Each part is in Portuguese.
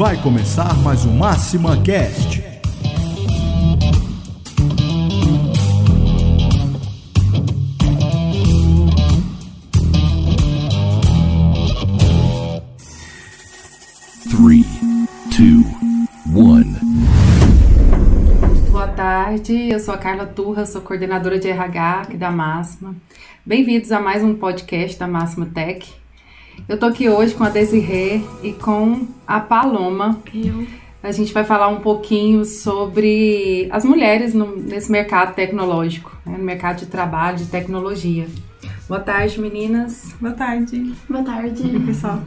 Vai começar mais um Máxima Cast. Three, two, one. Boa tarde, eu sou a Carla Turra, sou coordenadora de RH aqui da Máxima. Bem-vindos a mais um podcast da Máxima Tech. Eu tô aqui hoje com a Desirê e com a Paloma. Eu. A gente vai falar um pouquinho sobre as mulheres no, nesse mercado tecnológico, né, no mercado de trabalho, de tecnologia. Boa tarde, meninas. Boa tarde. Boa tarde. Pessoal?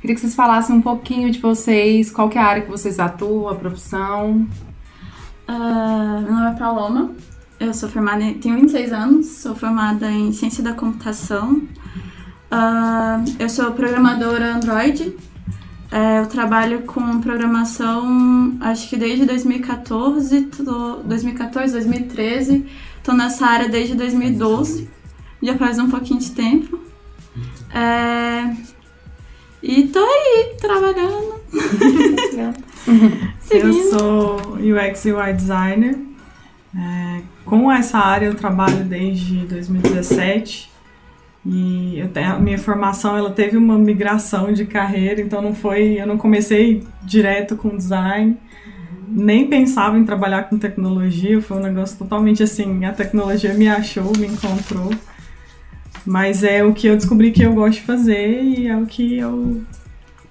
Queria que vocês falassem um pouquinho de vocês, qual que é a área que vocês atuam, a profissão. Uh, meu nome é Paloma, eu sou formada, tenho 26 anos, sou formada em Ciência da Computação. Uh, eu sou programadora Android. Uh, eu trabalho com programação, acho que desde 2014, tô, 2014, 2013. Estou nessa área desde 2012, já faz um pouquinho de tempo. É, e tô aí, trabalhando. eu sou UX e UI designer. É, com essa área eu trabalho desde 2017 e eu, a minha formação ela teve uma migração de carreira, então não foi, eu não comecei direto com design, nem pensava em trabalhar com tecnologia, foi um negócio totalmente assim, a tecnologia me achou, me encontrou. Mas é o que eu descobri que eu gosto de fazer e é o que eu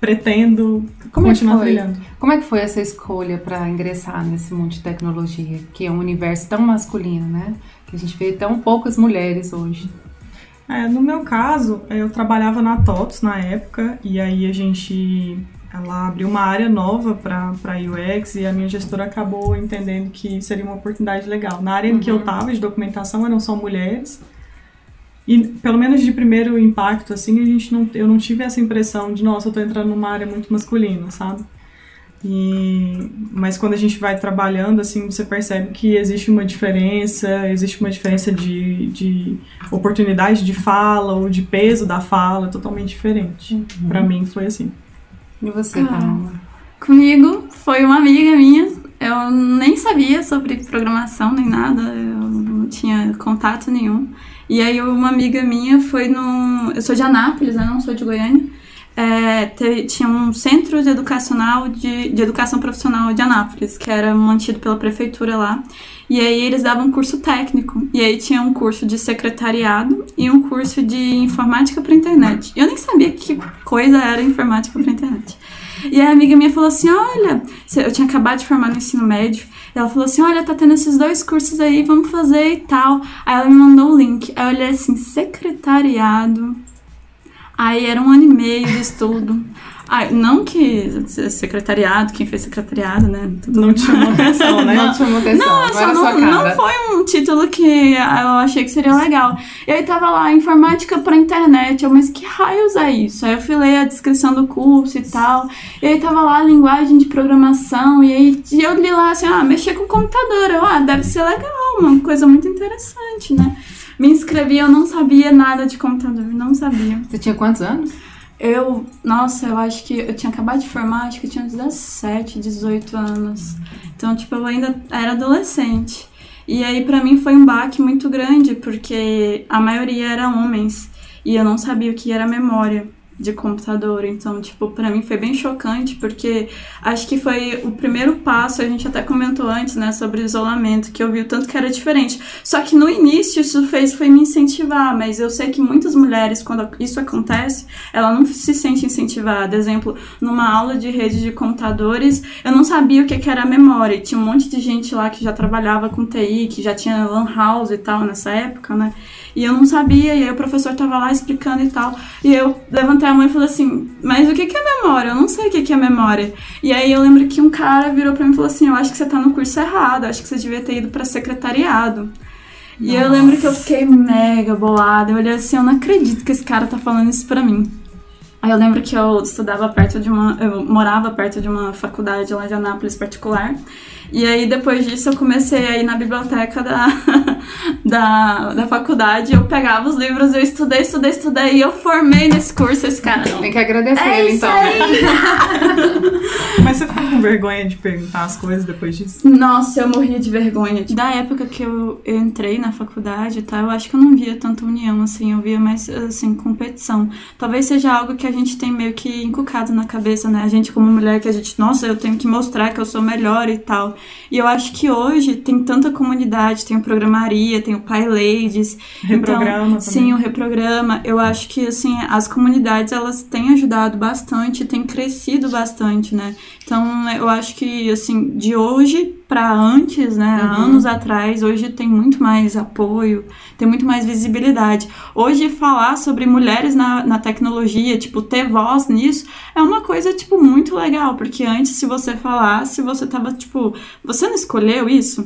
pretendo Como continuar é trilhando. Como é que foi essa escolha para ingressar nesse mundo de tecnologia, que é um universo tão masculino, né? Que a gente vê tão poucas mulheres hoje. É, no meu caso, eu trabalhava na TOTS na época, e aí a gente. Ela abriu uma área nova para UX e a minha gestora acabou entendendo que seria uma oportunidade legal. Na área uhum. em que eu estava uhum. de documentação eram só mulheres, e pelo menos de primeiro impacto, assim, a gente não, eu não tive essa impressão de, nossa, eu tô entrando numa área muito masculina, sabe? E, mas quando a gente vai trabalhando, assim, você percebe que existe uma diferença, existe uma diferença de, de oportunidade de fala ou de peso da fala totalmente diferente. Uhum. Para mim foi assim. E você, ah, Comigo foi uma amiga minha. Eu nem sabia sobre programação nem nada, eu não tinha contato nenhum. E aí uma amiga minha foi no. Eu sou de Anápolis, né? Não sou de Goiânia é, te, tinha um centro de educacional de, de educação profissional de Anápolis, que era mantido pela prefeitura lá. E aí eles davam um curso técnico. E aí tinha um curso de secretariado e um curso de informática para internet. Eu nem sabia que coisa era informática para internet. E a amiga minha falou assim: Olha, eu tinha acabado de formar no ensino médio. Ela falou assim: Olha, tá tendo esses dois cursos aí, vamos fazer e tal. Aí ela me mandou o link. Aí eu olhei assim: secretariado Aí era um ano e meio de estudo. Ah, não que secretariado, quem fez secretariado, né? Tudo não te chamou atenção, né? Não te chamou atenção. Não, só não, não foi um título que eu achei que seria legal. E aí tava lá, informática pra internet. Eu, mas que raios é isso? Aí eu fui ler a descrição do curso e tal. E aí tava lá linguagem de programação. E aí eu li lá assim, ah, mexer com computador. Eu, ah, deve ser legal, uma coisa muito interessante, né? Me inscrevi, eu não sabia nada de computador, não sabia. Você tinha quantos anos? Eu, nossa, eu acho que eu tinha acabado de formar, acho que eu tinha 17, 18 anos. Então, tipo, eu ainda era adolescente. E aí, para mim, foi um baque muito grande, porque a maioria era homens. E eu não sabia o que era memória de computador. Então, tipo, para mim foi bem chocante, porque acho que foi o primeiro passo, a gente até comentou antes, né, sobre isolamento, que eu vi o tanto que era diferente. Só que no início isso fez foi me incentivar, mas eu sei que muitas mulheres, quando isso acontece, ela não se sente incentivada. Exemplo, numa aula de rede de computadores, eu não sabia o que era a memória. Tinha um monte de gente lá que já trabalhava com TI, que já tinha lan house e tal nessa época, né? E eu não sabia, e aí o professor tava lá explicando e tal. E eu levantei a mão e falei assim: Mas o que, que é memória? Eu não sei o que, que é memória. E aí eu lembro que um cara virou pra mim e falou assim: Eu acho que você tá no curso errado, acho que você devia ter ido pra secretariado. Nossa. E eu lembro que eu fiquei mega bolada. Eu olhei assim: Eu não acredito que esse cara tá falando isso pra mim. Aí eu lembro que eu estudava perto de uma. Eu morava perto de uma faculdade lá de Anápolis particular. E aí, depois disso, eu comecei a ir na biblioteca da, da, da faculdade. Eu pegava os livros, eu estudei, estudei, estudei. E eu formei nesse curso esse cara. Tem que agradecer É ele, isso então. aí! Mas você ficou com vergonha de perguntar as coisas depois disso? Nossa, eu morria de vergonha. Da época que eu, eu entrei na faculdade, tá? Eu acho que eu não via tanta união, assim. Eu via mais, assim, competição. Talvez seja algo que a gente tem meio que encucado na cabeça, né? A gente como mulher que a gente, nossa, eu tenho que mostrar que eu sou melhor e tal. E eu acho que hoje tem tanta comunidade, tem o Programaria, tem o Pai Ladies. Reprograma então, também. Sim, o Reprograma. Eu acho que, assim, as comunidades, elas têm ajudado bastante, têm crescido bastante, né? Então, eu acho que, assim, de hoje para antes, né, Uhum. anos atrás, hoje tem muito mais apoio, tem muito mais visibilidade. Hoje, falar sobre mulheres na, na tecnologia, tipo, ter voz nisso, é uma coisa, tipo, muito legal, porque antes, se você falasse, você tava, tipo, você não escolheu isso?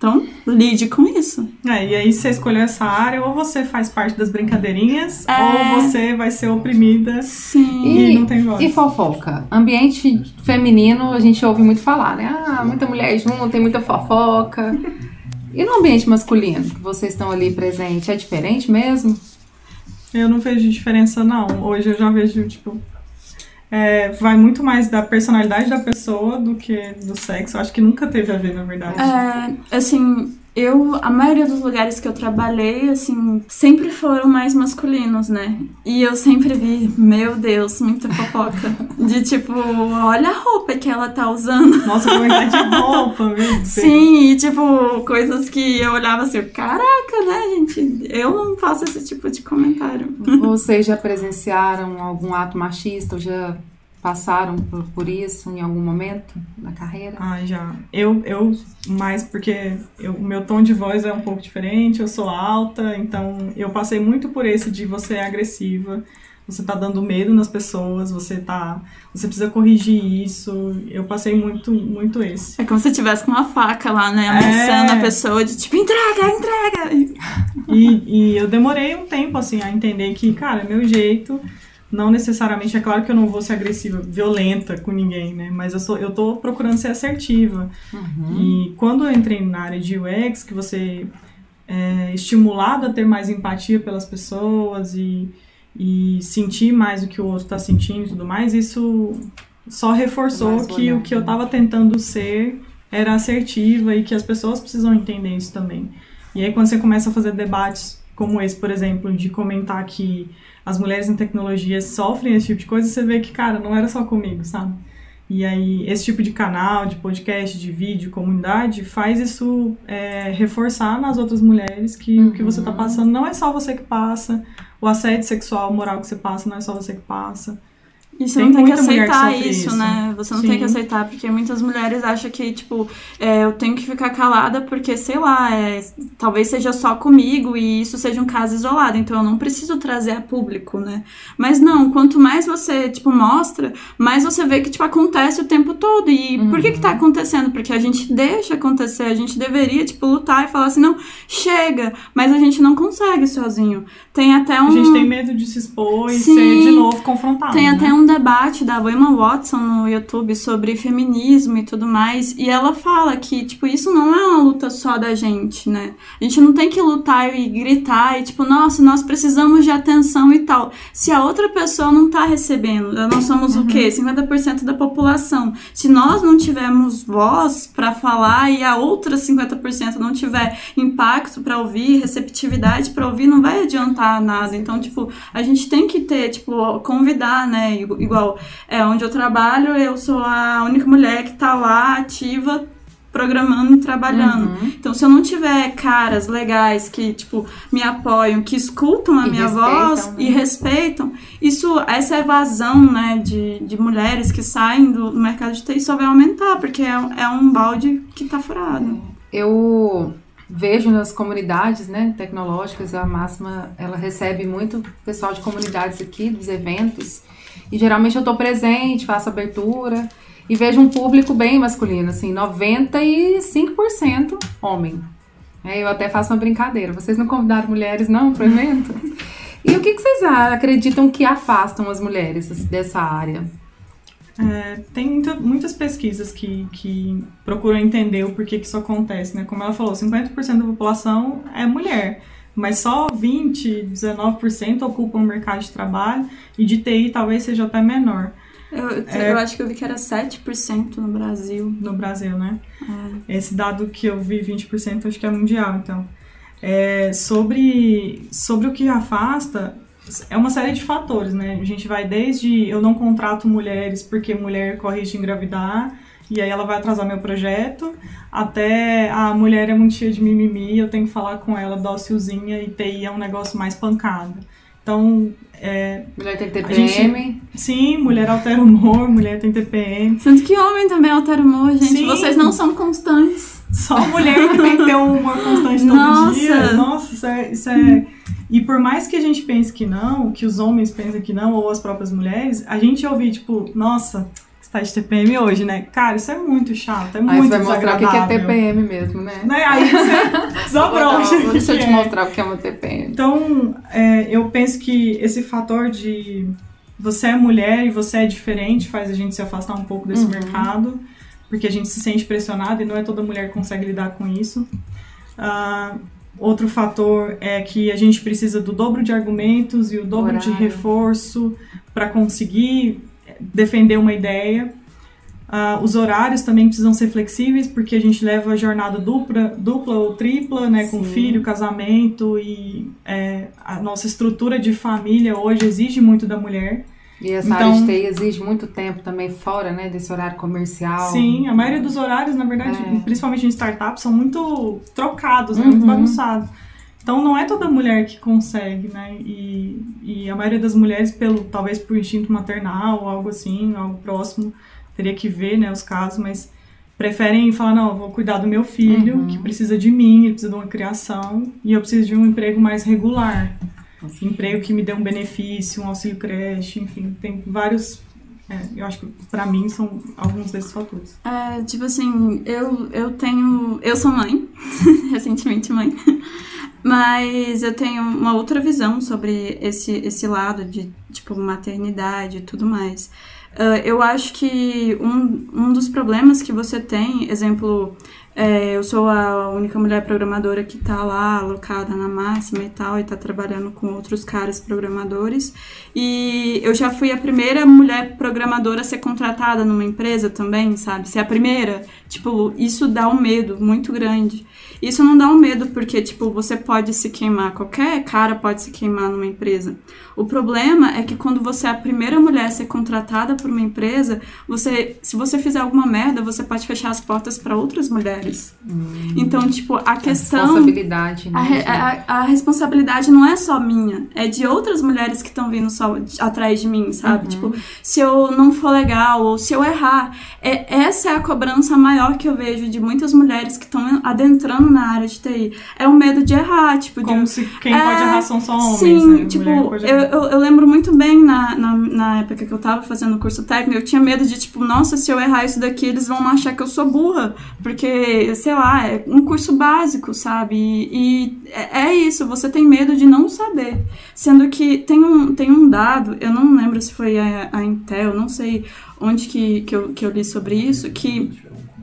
Então, lide com isso. É, e aí você escolheu essa área, ou você faz parte das brincadeirinhas, É. ou você vai ser oprimida Sim. e, não tem voz. E fofoca? Ambiente feminino, a gente ouve muito falar, né? Ah, muita mulher junto, tem muita fofoca. E no ambiente masculino, que vocês estão ali presente, é diferente mesmo? Eu não vejo diferença, não. Hoje eu já vejo, tipo. É, vai muito mais da personalidade da pessoa do que do sexo. Eu acho que nunca teve a ver, na verdade. É, assim, eu, a maioria dos lugares que eu trabalhei, assim, sempre foram mais masculinos, né? E eu sempre vi, meu Deus, muita fofoca. De tipo, olha a roupa que ela tá usando. Nossa, comentário de roupa, meu Deus. Sim, e tipo, coisas que eu olhava assim, caraca, né, gente? Eu não faço esse tipo de comentário. Vocês já presenciaram algum ato machista ou já passaram por, por isso em algum momento na carreira? Ah, já. Eu, eu mais porque eu- o meu tom de voz é um pouco diferente, eu sou alta, então eu passei muito por esse de você é agressiva, você tá dando medo nas pessoas, você tá. Você precisa corrigir isso. Eu passei muito, muito esse. É como se tivesse com uma faca lá, né? É. Ameaçando a pessoa de tipo, entrega, entrega! E, e eu demorei um tempo, assim, a entender que, cara, é meu jeito. Não necessariamente, é claro que eu não vou ser agressiva, violenta com ninguém, né? Mas eu, sou, eu tô procurando ser assertiva. E quando eu entrei na área de UX, que você é estimulado a ter mais empatia pelas pessoas e, e sentir mais o que o outro está sentindo e tudo mais, isso só reforçou Mais que o que eu né? estava tentando ser era assertiva e que as pessoas precisam entender isso também. E aí quando você começa a fazer debates como esse, por exemplo, de comentar que as mulheres em tecnologia sofrem esse tipo de coisa, você vê que, cara, não era só comigo, sabe? E aí, esse tipo de canal, de podcast, de vídeo, comunidade, faz isso é, reforçar nas outras mulheres que o que você tá passando não é só você que passa, o assédio sexual, moral que você passa, não é só você que passa. E você Tem não tem que que aceitar sofre isso, isso. né? Você não Sim. tem que aceitar, porque muitas mulheres acham que, tipo, é, eu tenho que ficar calada porque, sei lá, é, talvez seja só comigo e isso seja um caso isolado, então eu não preciso trazer a público, né? Mas não, quanto mais você, tipo, mostra, mais você vê que, tipo, acontece o tempo todo. E por que que tá acontecendo? Porque a gente deixa acontecer, a gente deveria, tipo, lutar e falar assim, não, chega, mas a gente não consegue sozinho. Tem até um... A gente tem medo de se expor e Sim. ser de novo confrontado. Tem né? até um debate da Wilma Watson no YouTube sobre feminismo e tudo mais, e ela fala que, tipo, isso não é uma luta só da gente, né? A gente não tem que lutar e gritar e, tipo, nossa, nós precisamos de atenção e tal. Se a outra pessoa não tá recebendo, nós somos o quê? 50% da população. Se nós não tivermos voz pra falar e a outra 50% não tiver impacto pra ouvir, receptividade pra ouvir, não vai adiantar nada. Então, tipo, a gente tem que ter, tipo, convidar, né? Igu- Igual, é, onde eu trabalho, eu sou a única mulher que tá lá ativa programando e trabalhando. Uhum. Então, se eu não tiver caras legais que, tipo, me apoiam, que escutam a E minha voz né? e respeitam, isso, essa evasão, né, de, de mulheres que saem do, do mercado de TI só vai aumentar, porque é, um- é um balde que tá furado. Eu vejo nas comunidades né, tecnológicas, a Máxima ela recebe muito pessoal de comunidades aqui, dos eventos, e geralmente eu estou presente, faço abertura, e vejo um público bem masculino, assim, 95% homem. É, eu até faço uma brincadeira, vocês não convidaram mulheres não para o evento? E o que, que vocês acreditam que afastam as mulheres dessa área? É, tem muita- muitas pesquisas que, que procuram entender o porquê que isso acontece, né? Como ela falou, 50% da população é mulher, mas só 20, 19% ocupam o mercado de trabalho e de TI talvez seja até menor Eu, É. eu acho que eu vi que era 7% no Brasil. no Brasil, né? É. Esse dado que eu vi, 20%, acho que é mundial, então. É, sobre, sobre o que afasta, é uma série de fatores, né? A gente vai desde eu não contrato mulheres porque mulher corre de engravidar, e aí ela vai atrasar meu projeto, até a mulher é muito cheia de mimimi, eu tenho que falar com ela docilzinha e TI é um negócio mais pancada. Então, é, Mulher tem TPM. sim, mulher altera o humor, mulher tem TPM, Sendo que homem também altera o humor, gente. Sim. Vocês não são constantes. Só mulher que tem que ter um humor constante todo Nossa. dia. Nossa, isso é, isso é- E por mais que a gente pense que não, que os homens pensem que não, ou as próprias mulheres, a gente ouvir, tipo, nossa, você tá de TPM hoje, né? Cara, isso é muito chato, é Aí muito você vai mostrar o que é. TPM mesmo, né? Né? Aí você desabrocha. Vou- Deixa eu te é. mostrar o que é uma TPM. Então, é, eu penso que esse fator de você é mulher e você é diferente faz a gente se afastar um pouco desse Uhum. mercado, porque a gente se sente pressionada e não é toda mulher que consegue lidar com isso. Ah, outro fator é que a gente precisa do dobro de argumentos e o dobro de Horário. reforço para conseguir defender uma ideia. Ah, os horários também precisam ser flexíveis, porque a gente leva a jornada dupla, dupla ou tripla, né, com Sim. filho, casamento e é, a nossa estrutura de família hoje exige muito da mulher. E essa Então- área de TI exige muito tempo também fora, né, desse horário comercial. Sim, a maioria dos horários, na verdade, É. principalmente em startups, são muito trocados, né, Uhum. muito bagunçados. Então não é toda mulher que consegue, né? E, e a maioria das mulheres, pelo talvez por instinto maternal ou algo assim, algo próximo, teria que ver, né, os casos, mas preferem falar, não, eu vou cuidar do meu filho, Uhum. que precisa de mim, ele precisa de uma criação, e eu preciso de um emprego mais regular. Emprego que me dê um benefício, um auxílio creche, enfim, tem vários. é, eu acho que pra mim são alguns desses fatores. É, tipo assim, eu, eu tenho. Eu sou mãe, recentemente mãe. Mas eu tenho uma outra visão sobre esse, esse lado de, tipo, maternidade e tudo mais. Ah, eu acho que um, um dos problemas que você tem, exemplo, é, eu sou a única mulher programadora que tá lá alocada na máxima e tal, e tá trabalhando com outros caras programadores. E eu já fui a primeira mulher programadora a ser contratada numa empresa também, sabe? Ser a primeira. Tipo, isso dá um medo muito grande. Isso não dá um medo porque, tipo, você pode se queimar, qualquer cara pode se queimar numa empresa. O problema é que quando você é a primeira mulher a ser contratada por uma empresa, você, se você fizer alguma merda, você pode fechar as portas para outras mulheres. Então, tipo, a questão. Responsabilidade, né? A, a- a responsabilidade não é só minha, é de outras mulheres que estão vindo só atrás de mim, sabe? Tipo, se eu não for legal ou se eu errar, é, essa é a cobrança maior que eu vejo de muitas mulheres que estão adentrando na área de TI. É o medo de errar, tipo, de Como se quem É, pode errar são só homens, Sim, né? tipo, eu, eu, eu lembro muito bem na, na, na época que eu tava fazendo o curso técnico, eu tinha medo de, tipo, nossa, se eu errar isso daqui, eles vão achar que eu sou burra. Porque, sei lá, é um curso básico, sabe? E, e é é isso, você tem medo de não saber. Sendo que tem um, tem um dado, eu não lembro se foi a, a Intel, não sei onde que, que, eu, que eu li sobre isso, que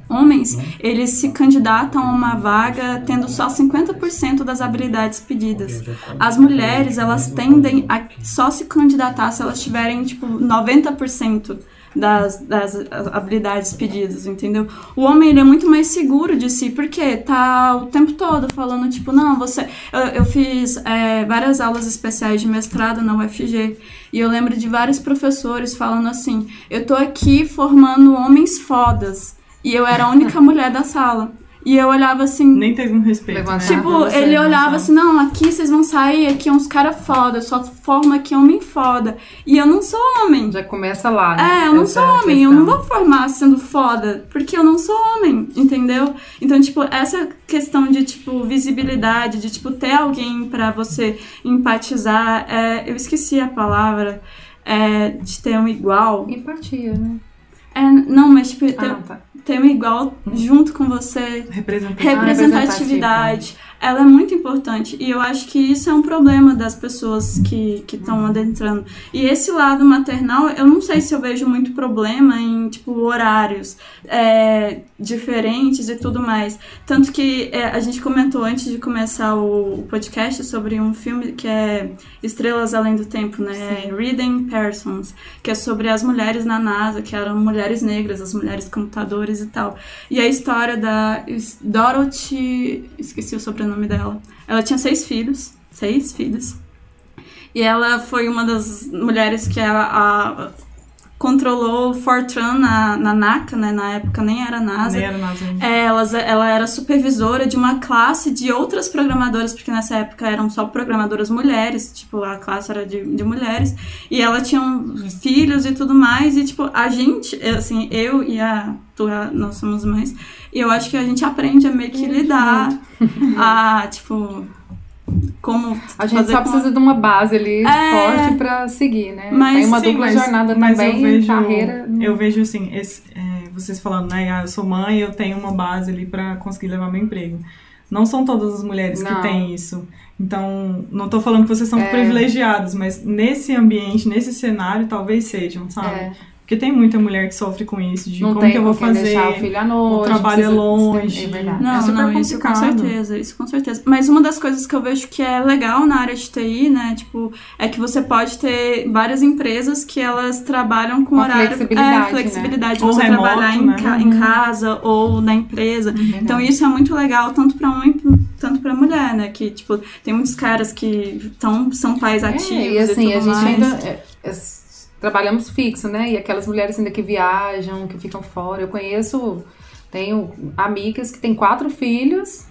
homens, eles se candidatam a uma vaga tendo só 50% das habilidades pedidas. As mulheres, elas tendem a só se candidatar se elas tiverem, tipo, 90% das, das habilidades pedidas, entendeu? O homem, ele é muito mais seguro de si, porque tá o tempo todo falando, tipo, não, você... Eu, eu fiz é, várias aulas especiais de mestrado na UFG, e eu lembro de vários professores falando assim, eu tô aqui formando homens fodas, e eu era a única mulher da sala. E eu olhava assim, Nem teve um respeito, né? Tipo, você, ele né, olhava sabe? assim, não, aqui vocês vão sair, aqui é uns cara foda, só forma aqui homem foda. E eu não sou homem. Já começa lá, né? É, eu não Essa sou homem, eu questão. não vou formar sendo foda, porque eu não sou homem, entendeu? Então, tipo, essa questão de, tipo, visibilidade, de, tipo, ter alguém pra você empatizar, é, eu esqueci a palavra, é, de ter um igual. Empatia, né? É, não, mas, tipo, ter, Ah, tá. Um igual junto com você, Representante. representatividade. Ela é muito importante. E eu acho que isso é um problema das pessoas que estão adentrando. E esse lado maternal, eu não sei se eu vejo muito problema em, tipo, horários é, diferentes e tudo mais. Tanto que é, a gente comentou antes de começar o podcast sobre um filme que é Estrelas Além do Tempo, né? Sim. Reading Persons, que é sobre as mulheres na NASA, que eram mulheres negras, as mulheres computadores e tal. E a história da Dorothy, esqueci o sobrenome dela. Ela tinha seis filhos, seis filhos. E ela foi uma das mulheres que a, a controlou o Fortran na, na NACA, né? Na época nem era NASA. Nem era NASA. É, ela, ela era supervisora de uma classe de outras programadoras, porque nessa época eram só programadoras mulheres, tipo, a classe era de, de mulheres, e ela tinha filhos e tudo mais, e tipo, a gente, assim, eu e a Tua, nós somos mães, e eu acho que a gente aprende a meio que lidar, a, tipo, como a gente só precisa de uma base ali é, forte para seguir, né? Mas, Tem uma sim, dupla mas, jornada mas também, eu vejo, carreira. Eu vejo assim, esse, é, vocês falando, né? Ah, eu sou mãe, eu tenho uma base ali para conseguir levar meu emprego. Não são todas as mulheres não. que têm isso. Então, não estou falando que vocês são é. privilegiados, mas nesse ambiente, nesse cenário, talvez sejam, sabe? É. Porque tem muita mulher que sofre com isso, de não como que eu vou fazer. Deixar o filho à noite, o trabalho é longe. É verdade. Não, é super não, isso com certeza, isso com certeza. Mas uma das coisas que eu vejo que é legal na área de TI, né, tipo, é que você pode ter várias empresas que elas trabalham com, com horário. Flexibilidade. É, flexibilidade. Né? Você remoto, trabalhar em, né? ca em, casa ou na empresa. Uhum. Então isso é muito legal, tanto para homem tanto para mulher, né? Que, tipo, tem muitos caras que tão, são pais ativos. É, e assim, e a gente mais. ainda. É, é trabalhamos fixo, né? E aquelas mulheres ainda que viajam, que ficam fora. Eu conheço, tenho amigas que têm quatro filhos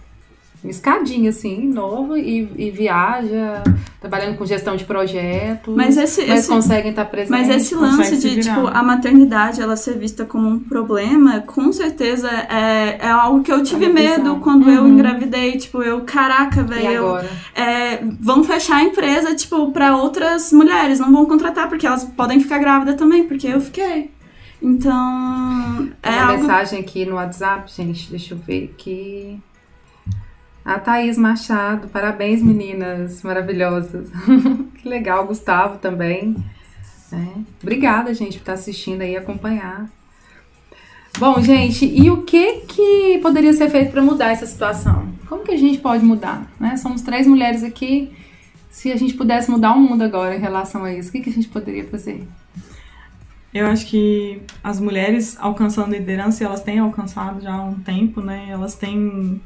escadinha, assim, novo, e, e, viaja, trabalhando com gestão de projetos. Mas, esse, mas esse, conseguem estar presentes. Mas esse lance de, tipo, a maternidade ela ser vista como um problema, com certeza é, é algo que eu tive medo quando uhum. eu engravidei. Tipo, eu, caraca, velho. É, vão fechar a empresa, tipo, para outras mulheres, não vão contratar, porque elas podem ficar grávidas também, porque eu fiquei. Então. Tem é uma algo... mensagem aqui no WhatsApp, gente, deixa eu ver aqui. A Thaís Machado, parabéns meninas maravilhosas. que legal, Gustavo também. É. Obrigada, gente, por estar assistindo aí e acompanhar. Bom, gente, e o que que poderia ser feito para mudar essa situação? Como que a gente pode mudar? Né? Somos três mulheres aqui. Se a gente pudesse mudar o mundo agora em relação a isso, o que, que a gente poderia fazer? Eu acho que as mulheres alcançando liderança, elas têm alcançado já há um tempo, né? Elas têm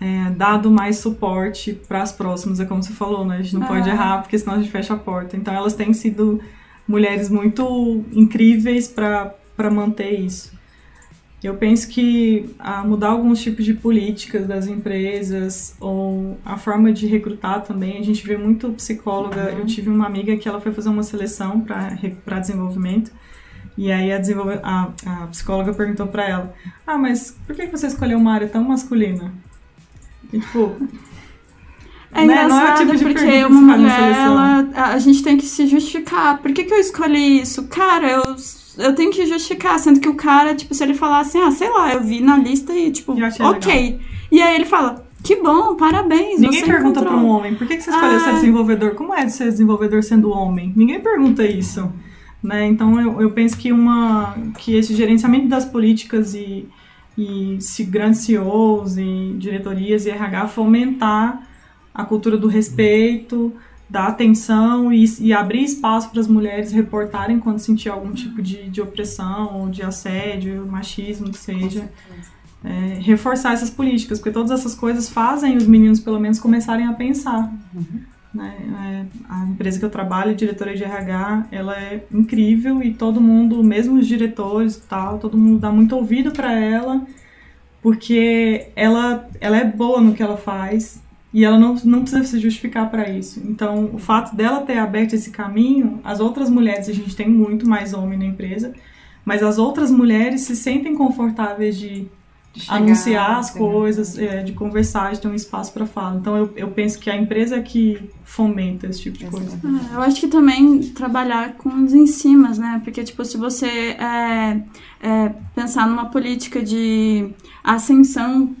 é, dado mais suporte para as próximas, é como você falou, né? A gente não ah. pode errar, porque senão a gente fecha a porta. Então elas têm sido mulheres muito incríveis para manter isso. Eu penso que a mudar alguns tipos de políticas das empresas ou a forma de recrutar também, a gente vê muito psicóloga. Uhum. Eu tive uma amiga que ela foi fazer uma seleção para desenvolvimento e aí a, a, a psicóloga perguntou para ela: Ah, mas por que você escolheu uma área tão masculina? E, tipo. É né? engraçado é tipo porque uma mulher, ela, a gente tem que se justificar. Por que, que eu escolhi isso? Cara, eu, eu tenho que justificar. Sendo que o cara, tipo, se ele falar assim, ah, sei lá, eu vi na lista e, tipo, ok. Legal. E aí ele fala, que bom, parabéns. Ninguém pergunta para um homem, por que, que você escolheu ah. ser desenvolvedor? Como é de ser desenvolvedor sendo homem? Ninguém pergunta isso. Né? Então eu, eu penso que, uma, que esse gerenciamento das políticas e e se grandes CEOs e diretorias e RH fomentar a cultura do respeito, da atenção e, e abrir espaço para as mulheres reportarem quando sentir algum tipo de, de opressão ou de assédio, machismo, que seja. É, reforçar essas políticas, porque todas essas coisas fazem os meninos, pelo menos, começarem a pensar. Uhum. Né? É, a empresa que eu trabalho, diretora de RH, ela é incrível e todo mundo, mesmo os diretores tal, todo mundo dá muito ouvido para ela, porque ela, ela é boa no que ela faz e ela não, não precisa se justificar para isso. Então, o fato dela ter aberto esse caminho, as outras mulheres, a gente tem muito mais homem na empresa, mas as outras mulheres se sentem confortáveis de chegar, anunciar as coisas, é, de conversar, de ter um espaço para falar. Então eu, eu penso que a empresa é que fomenta esse tipo de coisa. É, eu acho que também trabalhar com os em cima, né? Porque, tipo, se você é, é, pensar numa política de ascensão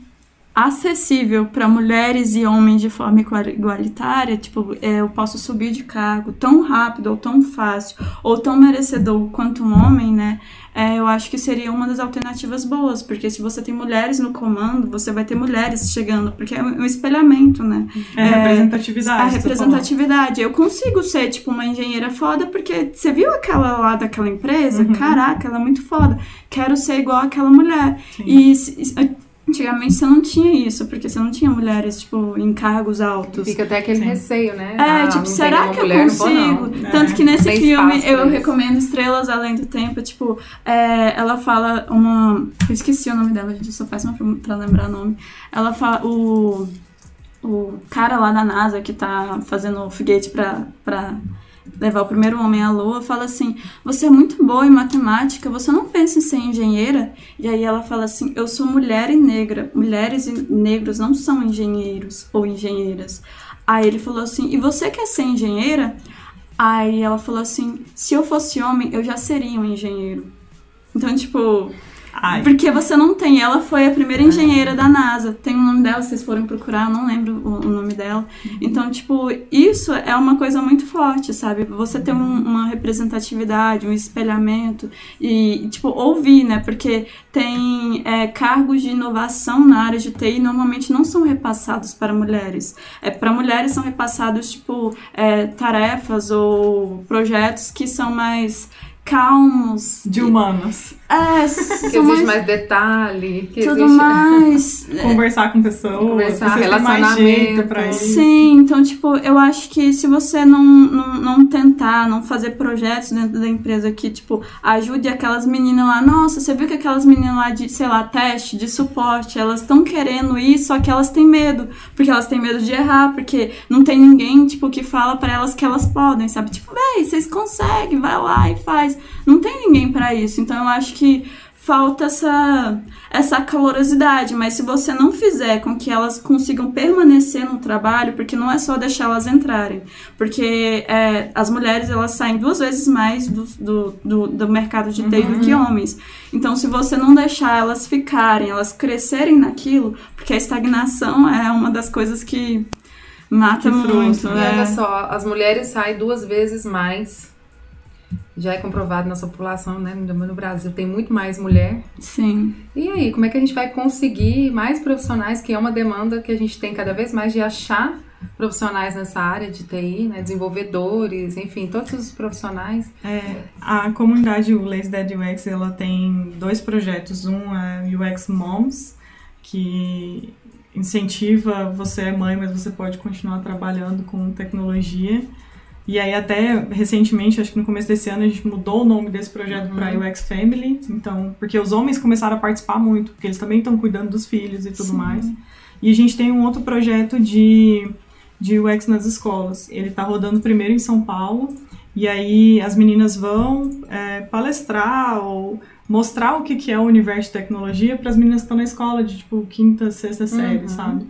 acessível para mulheres e homens de forma igual- igualitária, tipo, é, eu posso subir de cargo tão rápido ou tão fácil ou tão merecedor quanto um homem, né? é, eu acho que seria uma das alternativas boas, porque se você tem mulheres no comando, você vai ter mulheres chegando, porque é um espelhamento, né? É, representatividade. A representatividade. Eu consigo ser, tipo, uma engenheira foda, porque você viu aquela lá daquela empresa? Uhum. Caraca, ela é muito foda. Quero ser igual aquela mulher. Sim. E se- antigamente você não tinha isso, porque você não tinha mulheres, tipo, em cargos altos. Fica até aquele Sim. receio, né? É, Ah, tipo, será uma que eu mulher, não vou, não. consigo? É. Tanto que nesse Tem filme eu isso. recomendo Estrelas Além do Tempo, tipo, é, ela fala uma. Eu esqueci o nome dela, gente, eu sou péssima pra, pra lembrar o nome. Ela fala. O, o cara lá da NASA que tá fazendo o foguete pra. pra levar o primeiro homem à lua, fala assim: Você é muito boa em matemática, você não pensa em ser engenheira? E aí ela fala assim: Eu sou mulher e negra. Mulheres e negros não são engenheiros ou engenheiras. Aí ele falou assim: E você quer ser engenheira? Aí ela falou assim: Se eu fosse homem, eu já seria um engenheiro. Então, tipo, Ai, porque você não tem. Ela foi a primeira engenheira da NASA. Tem o nome dela, vocês forem procurar, eu não lembro o, o nome dela. Então, tipo, isso é uma coisa muito forte, sabe? Você ter um- uma representatividade, um espelhamento e, tipo, ouvir, né? Porque tem é, cargos de inovação na área de TI normalmente não são repassados para mulheres. É, para mulheres são repassados, tipo, é, tarefas ou projetos que são mais calmos. de humanas. É, Que existe mais mais detalhe, que tudo existe... mais. Conversar com pessoas. Conversar, relacionamento. jeito pra isso. Sim, então, tipo, eu acho que se você não, não, não tentar, não fazer projetos dentro da empresa que, tipo, ajude aquelas meninas lá, nossa, você viu que aquelas meninas lá de, sei lá, teste, de suporte, elas estão querendo ir, só que elas têm medo, porque elas têm medo de errar, porque não tem ninguém, tipo, que fala pra elas que elas podem, sabe? Tipo, véi, vocês conseguem, vai lá e faz. Não tem ninguém pra isso, então eu acho que falta essa, essa calorosidade, mas se você não fizer com que elas consigam permanecer no trabalho, porque não é só deixar elas entrarem, porque é, as mulheres elas saem duas vezes mais do, do, do, do mercado de TI do que homens. Então, se você não deixar elas ficarem, elas crescerem naquilo, porque a estagnação é uma das coisas que mata Que muito. E olha só, as mulheres saem duas vezes mais. Já é comprovado nossa população, né? No Brasil tem muito mais mulher. Sim. E aí, como é que a gente vai conseguir mais profissionais, que é uma demanda que a gente tem cada vez mais de achar profissionais nessa área de TI, né? Desenvolvedores, enfim, todos os profissionais. É, a comunidade Lazy Dead UX ela tem dois projetos. Um é UX Moms, que incentiva você é mãe, mas você pode continuar trabalhando com tecnologia. E aí até recentemente, acho que no começo desse ano, a gente mudou o nome desse projeto para UX Family. Então, porque os homens começaram a participar muito, porque eles também estão cuidando dos filhos e tudo Sim. mais. E a gente tem um outro projeto de, de UX nas escolas. Ele está rodando primeiro em São Paulo, e aí as meninas vão é, palestrar ou mostrar o que, que é o universo de tecnologia para as meninas que estão na escola de tipo quinta, sexta série, Uhum. sabe?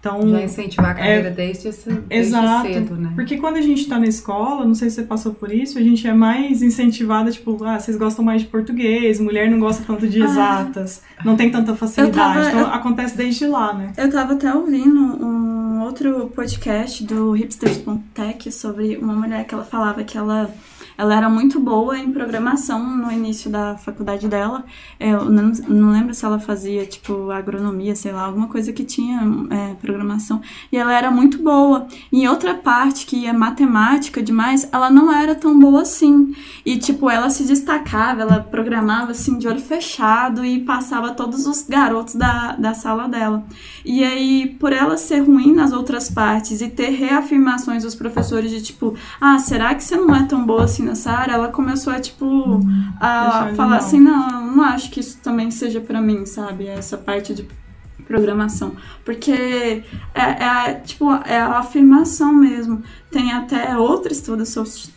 Então, Já incentivar a carreira desde, esse, desde Exato. cedo, né? porque quando a gente tá na escola, não sei se você passou por isso, a gente é mais incentivada, tipo, ah, vocês gostam mais de português, mulher não gosta tanto de Ah. exatas, não tem tanta facilidade. tava- então eu- acontece desde lá, né? Eu tava até ouvindo um outro podcast do Hipsters.tech sobre uma mulher que ela falava que ela, ela era muito boa em programação no início da faculdade dela. Eu não, não lembro se ela fazia, tipo, agronomia, sei lá, alguma coisa que tinha é, programação. E ela era muito boa. Em outra parte, que é matemática demais, ela não era tão boa assim. E, tipo, ela se destacava, ela programava, assim, de olho fechado e passava todos os garotos da, da sala dela. E aí, por ela ser ruim nas outras partes e ter reafirmações dos professores de tipo, ah, será que você não é tão boa assim nessa área? Ela começou a, tipo, a Deixar de falar assim, não, eu não acho que isso também seja pra mim, sabe? Essa parte de programação. Porque é, é, tipo, é a afirmação mesmo. Tem até outro estudo,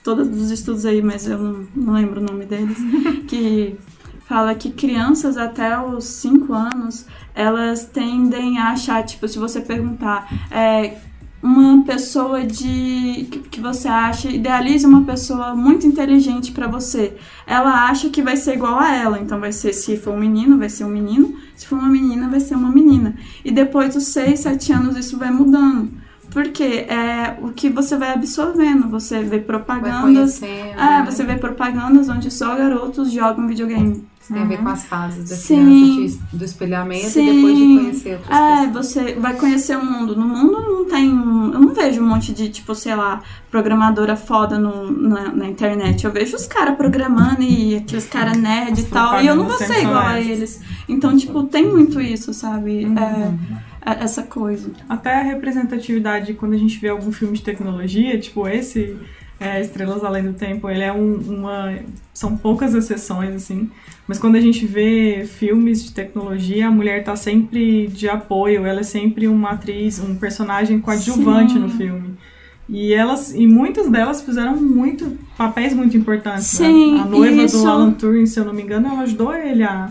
todos os estudos aí, mas eu não, não lembro o nome deles, que fala que crianças até os 5 anos, elas tendem a achar, tipo, se você perguntar, é, uma pessoa de que, que você acha, idealize uma pessoa muito inteligente pra você. Ela acha que vai ser igual a ela, então vai ser se for um menino, vai ser um menino, se for uma menina, vai ser uma menina. E depois dos 6, 7 anos isso vai mudando. Porque é o que você vai absorvendo, você vê Vai propagandas, conhecendo. é, né? você vê propagandas onde só garotos jogam videogame. Isso tem a ver com as fases da Sim. criança, de- do espelhamento Sim. e depois de conhecer outras É, pessoas. você vai conhecer o mundo. No mundo não tem. Eu não vejo um monte de, tipo, sei lá, programadora foda no, na, na internet. Eu vejo os caras programando e aqueles caras nerd e tal. E eu não vou ser igual a eles. Então, tipo, tem muito isso, sabe? Uhum. É, é essa coisa. Até a representatividade, quando a gente vê algum filme de tecnologia, tipo esse, é, Estrelas Além do Tempo, ele é um- uma. São poucas exceções, assim. Mas quando a gente vê filmes de tecnologia, a mulher tá sempre de apoio, ela é sempre uma atriz, um personagem coadjuvante Sim. no filme. E elas, e muitas delas fizeram muito papéis muito importantes. né? Sim, A noiva isso- do Alan Turing, se eu não me engano, ela ajudou ele a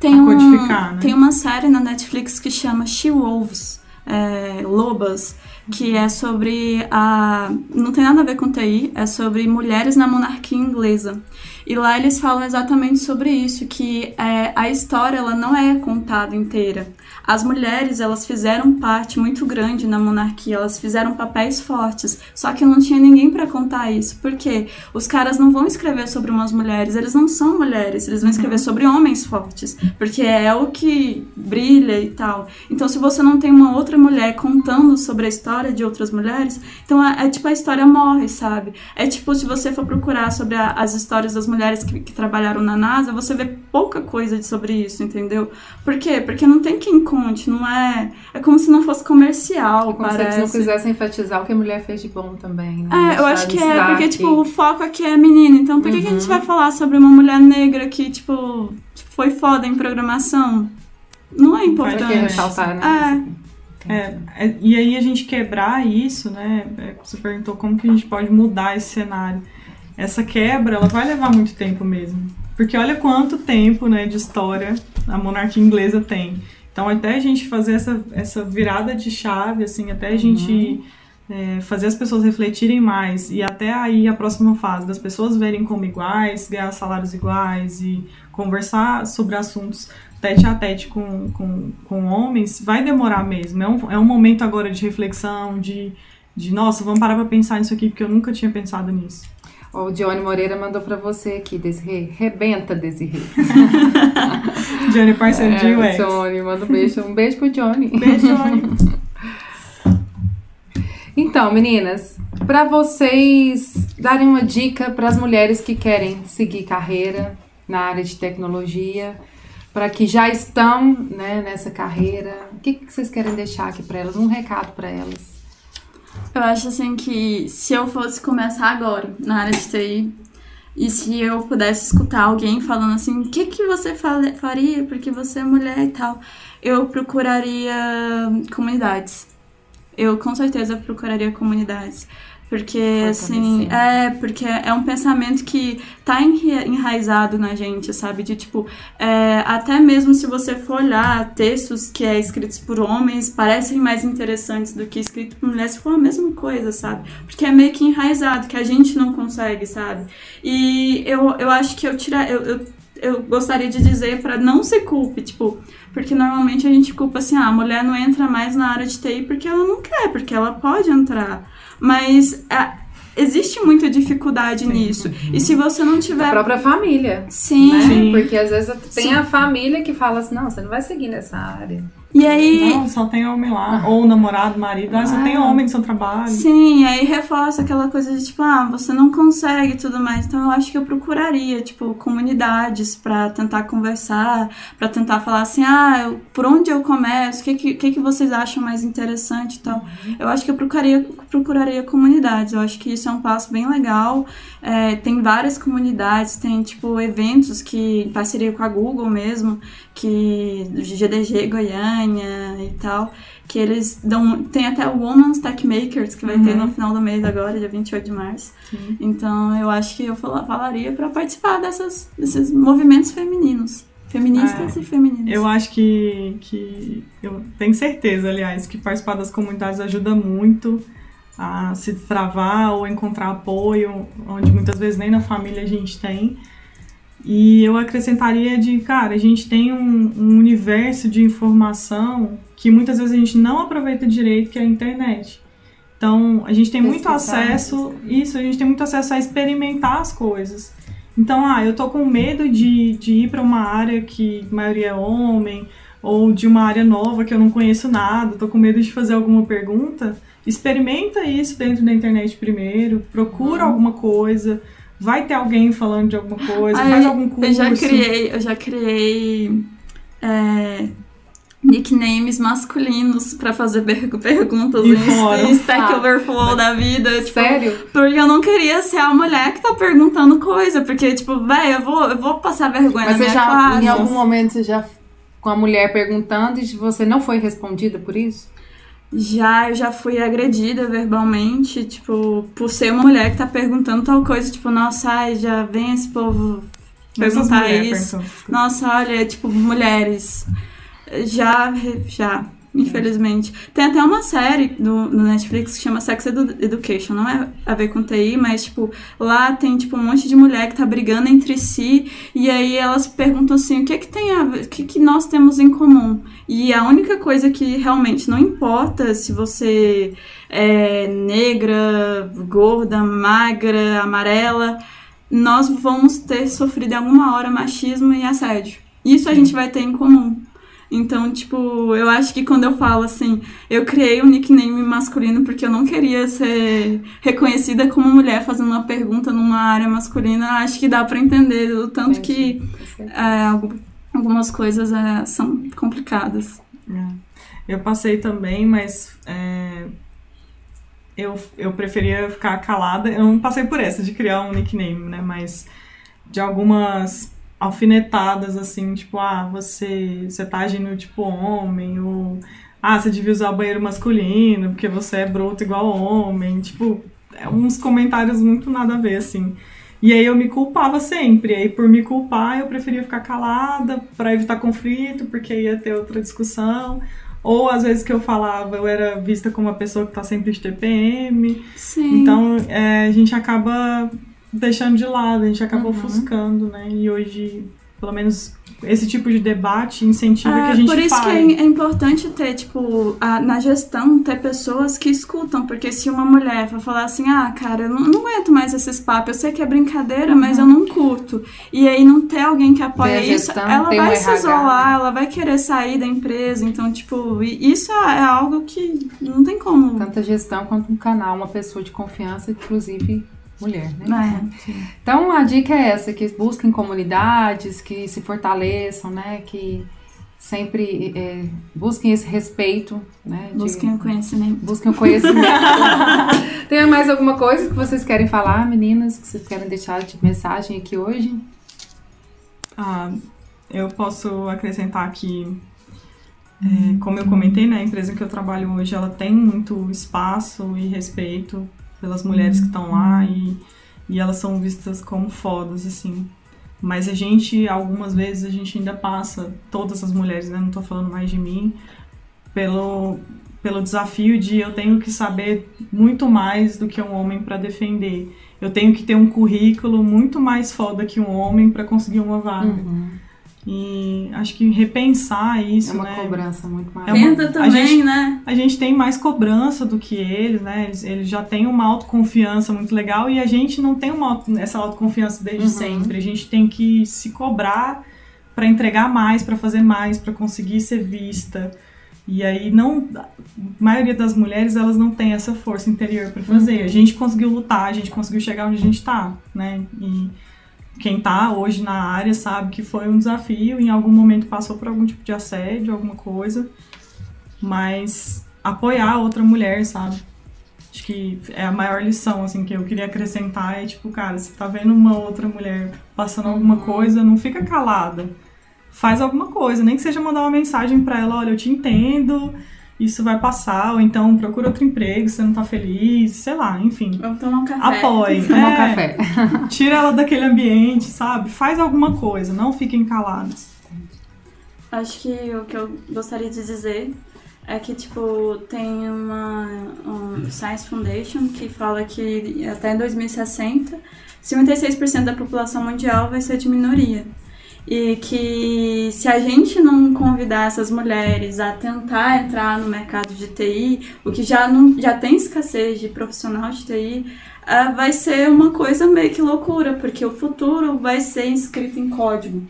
Tem, a um, codificar, né? tem uma série na Netflix que chama She-Wolves, é, Lobas, que é sobre a. Não tem nada a ver com TI, é sobre mulheres na monarquia inglesa. E lá eles falam exatamente sobre isso, que é, a história ela não é contada inteira. As mulheres, elas fizeram parte muito grande na monarquia, elas fizeram papéis fortes, só que não tinha ninguém para contar isso. Por quê? Os caras não vão escrever sobre umas mulheres, eles não são mulheres, eles vão escrever sobre homens fortes, porque é o que brilha e tal. Então, se você não tem uma outra mulher contando sobre a história de outras mulheres, então é, é tipo a história morre, sabe? É tipo se você for procurar sobre a- as histórias das mulheres que, que trabalharam na NASA, você vê pouca coisa de- sobre isso, entendeu? Por quê? Porque não tem quem conte, não é. É como se não fosse comercial, Como se eles parece. não quisessem enfatizar o que a mulher fez de bom também. Né? É, eu acho que é, porque, que- tipo, o foco aqui é menina. Então, por que, que a gente Uhum. vai falar sobre uma mulher negra que, tipo, foi foda em programação? Não é importante. ressaltar, né? É, é, e aí a gente quebrar isso, né? é, Você perguntou como que a gente pode mudar esse cenário. Essa quebra, ela vai levar muito tempo mesmo. Porque olha quanto tempo, né, de história a monarquia inglesa tem. Então, até a gente fazer essa, essa virada de chave, assim, até a gente é, fazer as pessoas refletirem mais e até aí a próxima fase das pessoas verem como iguais, ganhar salários iguais e conversar sobre assuntos tete a tete com, com, com homens, vai demorar mesmo. É um, é um momento agora de reflexão, de, de nossa, vamos parar pra pensar nisso aqui, porque eu nunca tinha pensado nisso. O Johnny Moreira mandou pra você aqui, Desirê. Rebenta, Desirê. Johnny, parceiro de É, UX. Johnny, manda um beijo. Um beijo pro Johnny. Beijo, Johnny. Então, meninas, pra vocês darem uma dica para as mulheres que querem seguir carreira na área de tecnologia, para que já estão né, nessa carreira, o que, que vocês querem deixar aqui para elas? Um recado para elas. Eu acho assim que se eu fosse começar agora na área de TI e se eu pudesse escutar alguém falando assim, o que, que você faria porque você é mulher e tal, eu procuraria comunidades. Eu com certeza procuraria comunidades. Porque, assim, é, porque é um pensamento que tá enra- enraizado na gente, sabe? De tipo, é, até mesmo se você for olhar textos que é escritos por homens, parecem mais interessantes do que escrito por mulheres, se for a mesma coisa, sabe? Porque é meio que enraizado, que a gente não consegue, sabe? E eu, eu acho que eu tirar. Eu, eu, eu gostaria de dizer pra não se culpe, tipo, porque normalmente a gente culpa assim, ah, a mulher não entra mais na área de TI porque ela não quer, porque ela pode entrar. Mas é, existe muita dificuldade nisso. E se você não A tiver. própria família. Sim. Né? Sim. Porque às vezes tem Sim. a família que fala assim, não, você não vai seguir nessa área. E aí. Não, só tem homem lá. Ou namorado, marido. Ah, só tem Ah. homem no seu trabalho. Sim, aí reforça aquela coisa de tipo, ah, você não consegue e tudo mais. Então eu acho que eu procuraria, tipo, comunidades pra tentar conversar, pra tentar falar assim, ah, eu- por onde eu começo, o que, que, que que vocês acham mais interessante e tal. Eu acho que eu procuraria, procuraria comunidades. Eu acho que isso é um passo bem legal. É, tem várias comunidades, tem, tipo, eventos que, em parceria com a Google mesmo, que GDG Goiânia e tal, que eles dão. Tem até o Women's Tech Makers, que vai ter no final do mês agora, dia 28 de março. Então eu acho que eu fala- falaria pra participar dessas, desses movimentos femininos. Feministas É, e femininas. Eu acho que, que. Eu tenho certeza, aliás, que participar das comunidades ajuda muito a se destravar ou encontrar apoio, onde muitas vezes nem na família a gente tem. E eu acrescentaria de, cara, a gente tem um, um universo de informação que muitas vezes a gente não aproveita direito, que é a internet. Então, a gente tem muito Pesquisar, acesso, isso, a gente tem muito acesso a experimentar as coisas. Então, ah, eu tô com medo de, de ir para uma área que a maioria é homem, ou de uma área nova que eu não conheço nada, tô com medo de fazer alguma pergunta. Experimenta isso dentro da internet primeiro, procura Uhum. alguma coisa, vai ter alguém falando de alguma coisa, Ai, faz algum curso. Eu já criei, eu já criei é, nicknames masculinos pra fazer per- perguntas E em Stack Ah. Overflow da vida. Tipo, Sério? Porque eu não queria ser a mulher que tá perguntando coisa. Porque, tipo, velho, eu vou, eu vou passar vergonha Mas na você minha já, classe. em algum momento, você já com a mulher perguntando e você não foi respondida por isso? Já, eu já fui agredida verbalmente, tipo, por ser uma mulher que tá perguntando tal coisa, tipo, nossa, ai, já vem esse povo perguntar isso. perguntando. Nossa, olha, tipo, mulheres. Já, já, infelizmente. Tem até uma série do, no Netflix que chama Sex Edu- Education. Não é a ver com TI, mas, tipo, lá tem, tipo, um monte de mulher que tá brigando entre si. E aí elas perguntam assim, o que que tem a ver, o que que nós temos em comum? E a única coisa que realmente não importa se você é negra, gorda, magra, amarela, nós vamos ter sofrido em alguma hora machismo e assédio. Isso a gente vai ter em comum. Então, tipo, eu acho que quando eu falo assim, eu criei um nickname masculino porque eu não queria ser reconhecida como mulher fazendo uma pergunta numa área masculina, acho que dá pra entender o tanto que é, algu- algumas coisas é, são complicadas. É. Eu passei também, mas é, eu, eu preferia ficar calada. Eu não passei por essa de criar um nickname, né? Mas de algumas alfinetadas, assim, tipo, ah, você, você tá agindo tipo homem, ou ah, você devia usar o banheiro masculino, porque você é bruto igual homem. Tipo, é uns comentários muito nada a ver, assim. E aí eu me culpava sempre. E aí, por me culpar, eu preferia ficar calada para evitar conflito, porque ia ter outra discussão. Ou às vezes que eu falava, eu era vista como uma pessoa que tá sempre de TPM. Sim. Então é, a gente acaba deixando de lado, a gente acaba Uhum. ofuscando, né? E hoje, pelo menos, esse tipo de debate incentiva que É, a gente por isso fale. que é, é importante ter, tipo, a- na gestão, ter pessoas que escutam, porque se uma mulher for falar assim, ah, cara, eu não, não aguento mais esses papos, eu sei que é brincadeira, mas eu não curto. E aí não ter alguém que apoia isso, ela vai se isolar, ela vai querer sair da empresa, então, tipo, isso é algo que não tem como. Tanto a gestão quanto um canal, uma pessoa de confiança, inclusive mulher, né? É. Então a dica é essa, que busquem comunidades, que se fortaleçam, né? Que sempre é, busquem esse respeito, né? de- Busquem o conhecimento. Busquem o conhecimento. Tem mais alguma coisa que vocês querem falar, meninas, que vocês querem deixar de mensagem aqui hoje? Ah, eu posso acrescentar que, é, como eu comentei, né, a empresa que eu trabalho hoje, ela tem muito espaço e respeito pelas mulheres que estão lá e, e elas são vistas como fodas, assim. Mas a gente, algumas vezes, a gente ainda passa, todas as mulheres, né, não tô falando mais de mim, pelo, pelo desafio de eu tenho que saber muito mais do que um homem para defender. Eu tenho que ter um currículo muito mais foda que um homem para conseguir uma vaga. E acho que repensar isso, É uma né? cobrança muito maior. É uma- Tenta a também, gente- né? A gente tem mais cobrança do que eles, né? Eles, eles já têm uma autoconfiança muito legal e a gente não tem uma, auto- essa autoconfiança desde Uhum. sempre. A gente tem que se cobrar para entregar mais, para fazer mais, para conseguir ser vista. E aí não, a maioria das mulheres elas não tem essa força interior para fazer. Uhum. A gente conseguiu lutar, a gente conseguiu chegar onde a gente tá, né? E quem tá hoje na área sabe que foi um desafio, em algum momento passou por algum tipo de assédio, alguma coisa, mas apoiar outra mulher, sabe? Acho que é a maior lição, assim, que eu queria acrescentar é, tipo, cara, você tá vendo uma outra mulher passando alguma coisa, não fica calada. Faz alguma coisa, nem que seja mandar uma mensagem pra ela, olha, eu te entendo, isso vai passar, ou então procura outro emprego, se você não tá feliz, sei lá, enfim. Vamos tomar um café. Apoie. Tomar um É, café. Tira ela daquele ambiente, sabe? Faz alguma coisa, não fiquem calados. acho que o que eu gostaria de dizer é que, tipo, tem uma um Science Foundation que fala que até 2060, 56% da população mundial vai ser de minoria. E que se a gente não convidar essas mulheres a tentar entrar no mercado de TI, o que já, não, já tem escassez de profissional de TI, uh, vai ser uma coisa meio que loucura, porque o futuro vai ser escrito em código.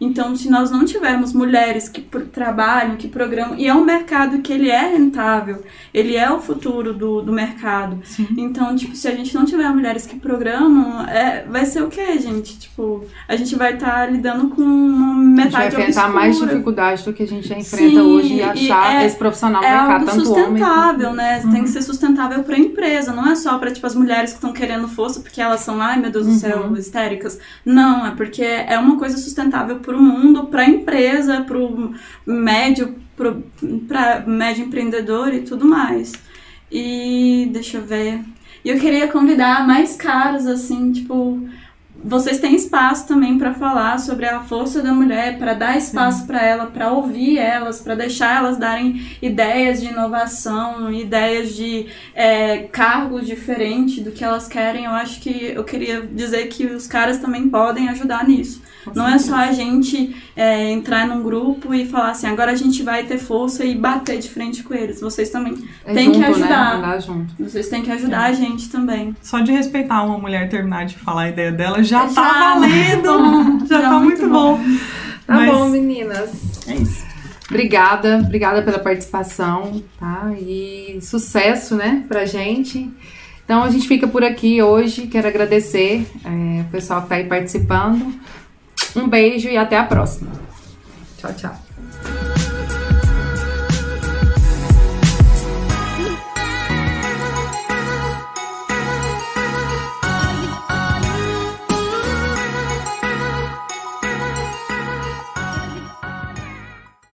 Então, se nós não tivermos mulheres que trabalham, que programam, e é um mercado que ele é rentável, ele é o futuro do, do mercado. Sim. Então, tipo, se a gente não tiver mulheres que programam, é, vai ser o quê, gente? Tipo, a gente vai estar tá lidando com uma metade A gente vai enfrentar obscura. mais dificuldade do que a gente já enfrenta Sim, hoje e achar é, esse profissional é mercado, algo sustentável, homem. né? Uhum. Tem que ser sustentável para a empresa, não é só para tipo as mulheres que estão querendo força porque elas são, ai meu Deus do céu, uhum. histéricas. Não, é porque é uma coisa sustentável para o mundo, para a empresa, para o médio, para médio empreendedor e tudo mais. E deixa eu ver. E eu queria convidar mais caras, assim, tipo, vocês têm espaço também para falar sobre a força da mulher, para dar espaço para ela, para ouvir elas, para deixar elas darem ideias de inovação, ideias de é, cargos diferentes do que elas querem. Eu acho que eu queria dizer que os caras também podem ajudar nisso. Não é só a gente é, entrar num grupo e falar assim, agora a gente vai ter força e bater de frente com eles. Vocês também é têm junto, que né? ajudar. Né? junto. Vocês têm que ajudar é. a gente também. Só de respeitar uma mulher terminar de falar a ideia dela já, já tá valendo! já, já tá muito, muito bom. bom. Tá Mas... bom, meninas. É isso. Obrigada, obrigada pela participação, tá? E sucesso, né, pra gente. Então a gente fica por aqui hoje. Quero agradecer é, o pessoal que está aí participando. Um beijo e até a próxima. Tchau, tchau.